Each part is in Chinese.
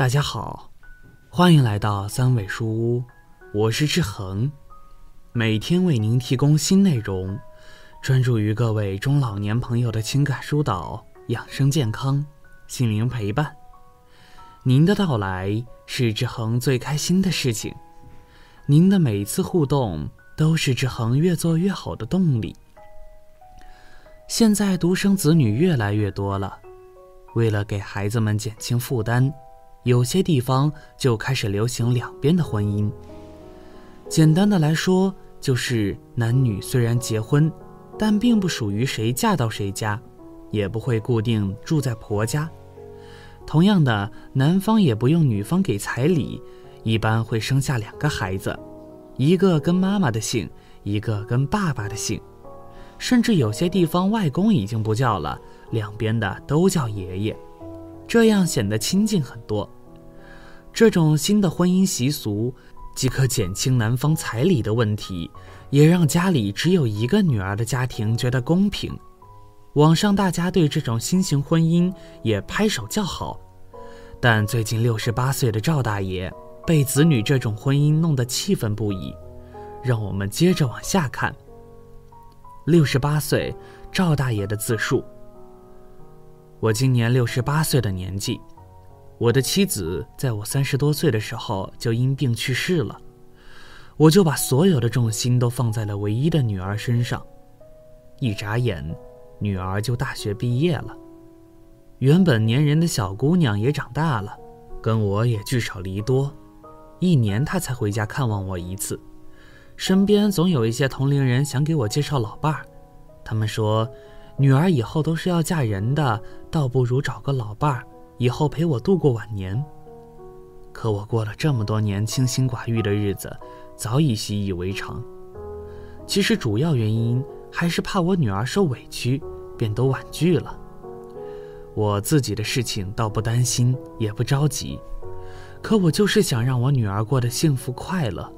大家好，欢迎来到三味书屋，我是志恒，每天为您提供新内容，专注于各位中老年朋友的情感疏导、养生健康、心灵陪伴。您的到来是志恒最开心的事情，您的每次互动都是志恒越做越好的动力。现在独生子女越来越多了，为了给孩子们减轻负担。有些地方就开始流行两边的婚姻。简单的来说，就是男女虽然结婚，但并不属于谁嫁到谁家，也不会固定住在婆家。同样的，男方也不用女方给彩礼，一般会生下两个孩子，一个跟妈妈的姓，一个跟爸爸的姓，甚至有些地方外公已经不叫了，两边的都叫爷爷。这样显得亲近很多。这种新的婚姻习俗，既可减轻男方彩礼的问题，也让家里只有一个女儿的家庭觉得公平。网上大家对这种新型婚姻也拍手叫好。但最近六十八岁的赵大爷被子女这种婚姻弄得气愤不已。让我们接着往下看。六十八岁，赵大爷的自述。我今年六十八岁的年纪，我的妻子在我三十多岁的时候就因病去世了，我就把所有的重心都放在了唯一的女儿身上。一眨眼，女儿就大学毕业了，原本粘人的小姑娘也长大了，跟我也聚少离多，一年她才回家看望我一次。身边总有一些同龄人想给我介绍老伴儿，他们说。女儿以后都是要嫁人的，倒不如找个老伴儿，以后陪我度过晚年。可我过了这么多年清心寡欲的日子，早已习以为常。其实主要原因还是怕我女儿受委屈，便都婉拒了。我自己的事情倒不担心，也不着急，可我就是想让我女儿过得幸福快乐。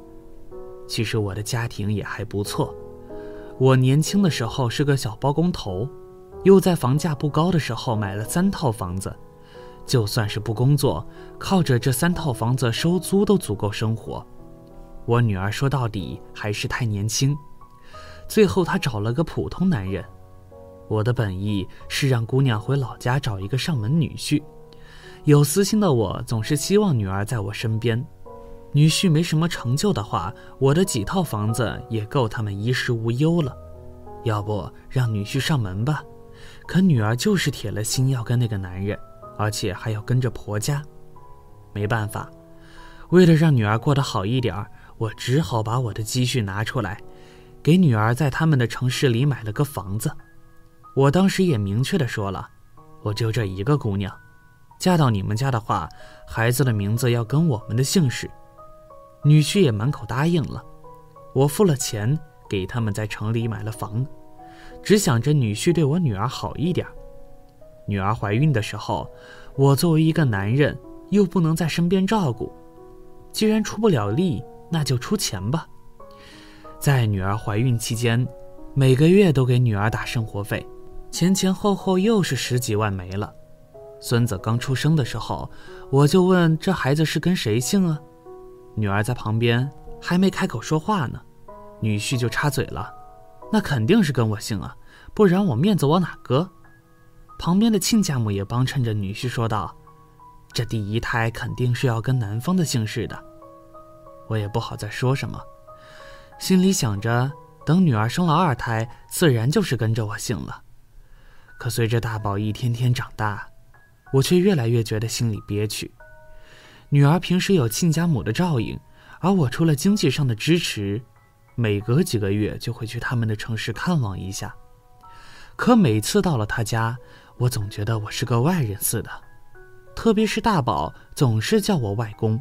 其实我的家庭也还不错。我年轻的时候是个小包工头，又在房价不高的时候买了三套房子，就算是不工作，靠着这三套房子收租都足够生活。我女儿说到底还是太年轻，最后她找了个普通男人。我的本意是让姑娘回老家找一个上门女婿，有私心的我总是希望女儿在我身边。女婿没什么成就的话，我的几套房子也够他们衣食无忧了。要不让女婿上门吧？可女儿就是铁了心要跟那个男人，而且还要跟着婆家。没办法，为了让女儿过得好一点我只好把我的积蓄拿出来，给女儿在他们的城市里买了个房子。我当时也明确的说了，我就这一个姑娘，嫁到你们家的话，孩子的名字要跟我们的姓氏。女婿也满口答应了，我付了钱给他们在城里买了房，只想着女婿对我女儿好一点。女儿怀孕的时候，我作为一个男人又不能在身边照顾，既然出不了力，那就出钱吧。在女儿怀孕期间，每个月都给女儿打生活费，前前后后又是十几万没了。孙子刚出生的时候，我就问这孩子是跟谁姓啊？女儿在旁边还没开口说话呢，女婿就插嘴了：“那肯定是跟我姓啊，不然我面子往哪搁？”旁边的亲家母也帮衬着女婿说道：“这第一胎肯定是要跟男方的姓氏的。”我也不好再说什么，心里想着等女儿生了二胎，自然就是跟着我姓了。可随着大宝一天天长大，我却越来越觉得心里憋屈。女儿平时有亲家母的照应，而我除了经济上的支持，每隔几个月就会去他们的城市看望一下。可每次到了他家，我总觉得我是个外人似的，特别是大宝总是叫我外公，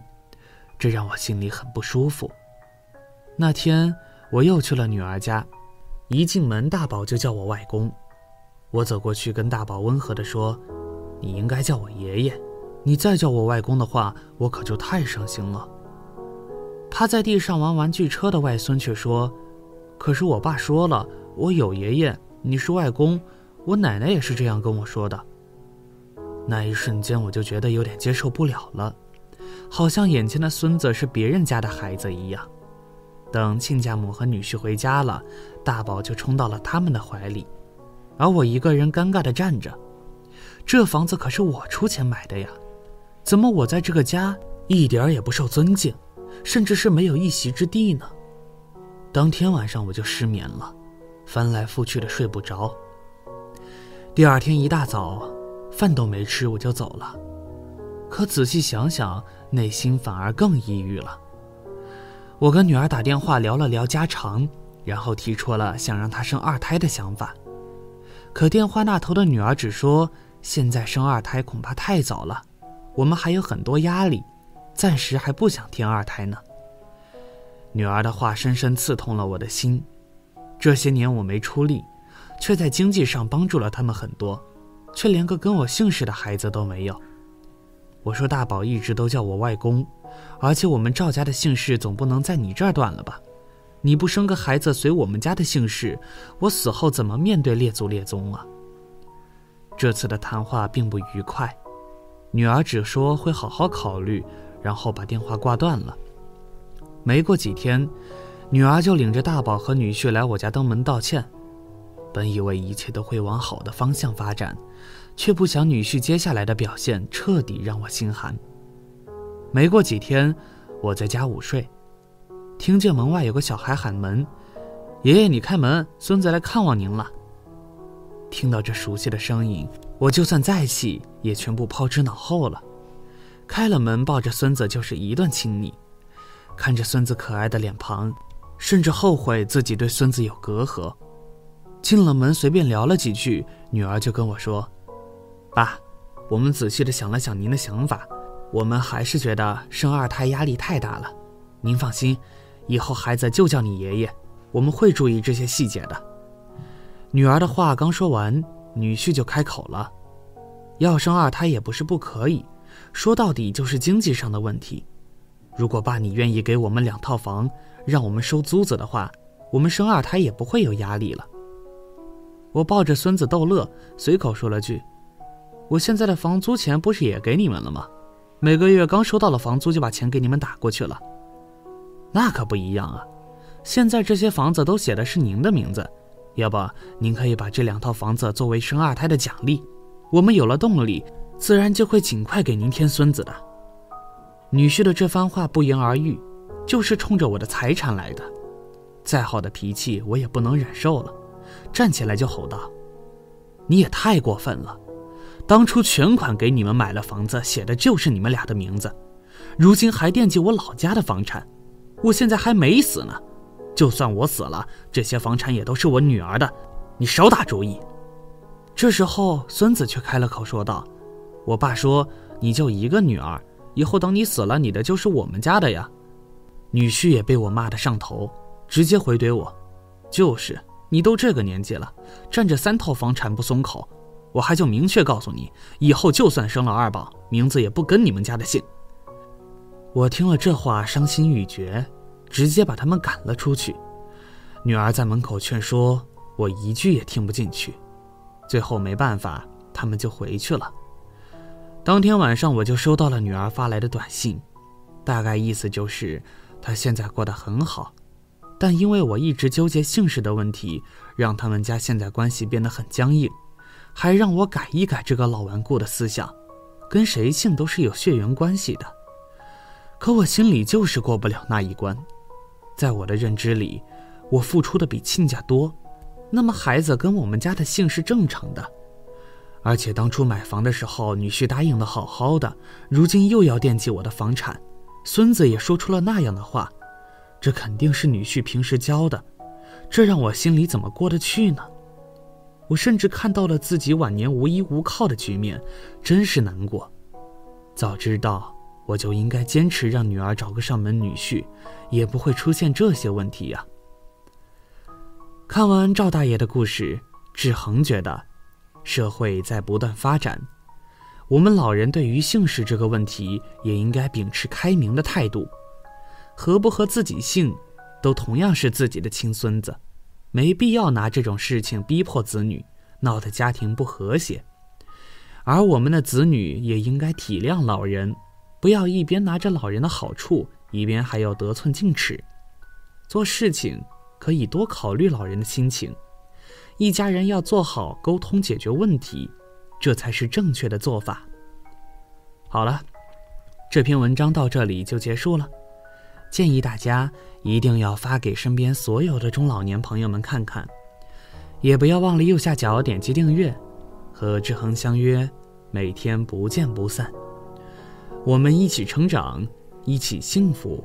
这让我心里很不舒服。那天我又去了女儿家，一进门大宝就叫我外公，我走过去跟大宝温和地说：“你应该叫我爷爷。”你再叫我外公的话，我可就太伤心了。趴在地上玩玩具车的外孙却说：“可是我爸说了，我有爷爷，你是外公，我奶奶也是这样跟我说的。”那一瞬间，我就觉得有点接受不了了。好像眼前的孙子是别人家的孩子一样。等亲家母和女婿回家了，大宝就冲到了他们的怀里，而我一个人尴尬地站着。这房子可是我出钱买的呀，怎么我在这个家一点也不受尊敬，甚至是没有一席之地呢？当天晚上我就失眠了，翻来覆去的睡不着。第二天一大早，饭都没吃我就走了，可仔细想想，内心反而更抑郁了。我跟女儿打电话聊了聊家常，然后提出了想让她生二胎的想法，可电话那头的女儿只说现在生二胎恐怕太早了，我们还有很多压力，暂时还不想添二胎呢。女儿的话深深刺痛了我的心，这些年我没出力。却在经济上帮助了他们很多，却连个跟我姓氏的孩子都没有。我说大宝一直都叫我外公，而且我们赵家的姓氏总不能在你这儿断了吧？你不生个孩子随我们家的姓氏，我死后怎么面对列祖列宗啊？这次的谈话并不愉快，女儿只说会好好考虑，然后把电话挂断了。没过几天，女儿就领着大宝和女婿来我家登门道歉。本以为一切都会往好的方向发展，却不想女婿接下来的表现彻底让我心寒。没过几天，我在家午睡，听见门外有个小孩喊门：“爷爷，你开门，孙子来看望您了。”听到这熟悉的声音，我就算再气也全部抛之脑后了。开了门，抱着孙子就是一顿亲昵，看着孙子可爱的脸庞，甚至后悔自己对孙子有隔阂。进了门，随便聊了几句，女儿就跟我说：“爸，我们仔细的想了想您的想法，我们还是觉得生二胎压力太大了。您放心，以后孩子就叫你爷爷，我们会注意这些细节的。”女儿的话刚说完，女婿就开口了：“要生二胎也不是不可以，说到底就是经济上的问题。如果爸你愿意给我们两套房，让我们收租子的话，我们生二胎也不会有压力了。”我抱着孙子逗乐，随口说了句：“我现在的房租钱不是也给你们了吗？每个月刚收到了房租就把钱给你们打过去了。那可不一样啊！现在这些房子都写的是您的名字，要不您可以把这两套房子作为生二胎的奖励。我们有了动力，自然就会尽快给您添孙子的。”女婿的这番话不言而喻，就是冲着我的财产来的。再好的脾气我也不能忍受了。站起来就吼道：“你也太过分了！当初全款给你们买了房子，写的就是你们俩的名字，如今还惦记我老家的房产。我现在还没死呢，就算我死了，这些房产也都是我女儿的。你少打主意！”这时候，孙子却开了口说道：“我爸说你就一个女儿，以后等你死了，你的就是我们家的呀。”女婿也被我骂得上头，直接回怼我：“就是。”你都这个年纪了，占着三套房产不松口，我还就明确告诉你，以后就算生了二宝，名字也不跟你们家的姓。我听了这话，伤心欲绝，直接把他们赶了出去。女儿在门口劝说，我一句也听不进去。最后没办法，他们就回去了。当天晚上，我就收到了女儿发来的短信，大概意思就是，她现在过得很好。但因为我一直纠结姓氏的问题，让他们家现在关系变得很僵硬，还让我改一改这个老顽固的思想，跟谁姓都是有血缘关系的。可我心里就是过不了那一关，在我的认知里，我付出的比亲家多，那么孩子跟我们家的姓是正常的。而且当初买房的时候，女婿答应的好好的，如今又要惦记我的房产，孙子也说出了那样的话。这肯定是女婿平时教的，这让我心里怎么过得去呢？我甚至看到了自己晚年无依无靠的局面，真是难过。早知道我就应该坚持让女儿找个上门女婿，也不会出现这些问题呀。看完赵大爷的故事，志恒觉得，社会在不断发展，我们老人对于姓氏这个问题也应该秉持开明的态度。合不合自己姓，都同样是自己的亲孙子，没必要拿这种事情逼迫子女，闹得家庭不和谐。而我们的子女也应该体谅老人，不要一边拿着老人的好处，一边还要得寸进尺。做事情可以多考虑老人的心情，一家人要做好沟通解决问题，这才是正确的做法。好了，这篇文章到这里就结束了。建议大家一定要发给身边所有的中老年朋友们看看，也不要忘了右下角点击订阅，和志恒相约，每天不见不散。我们一起成长，一起幸福。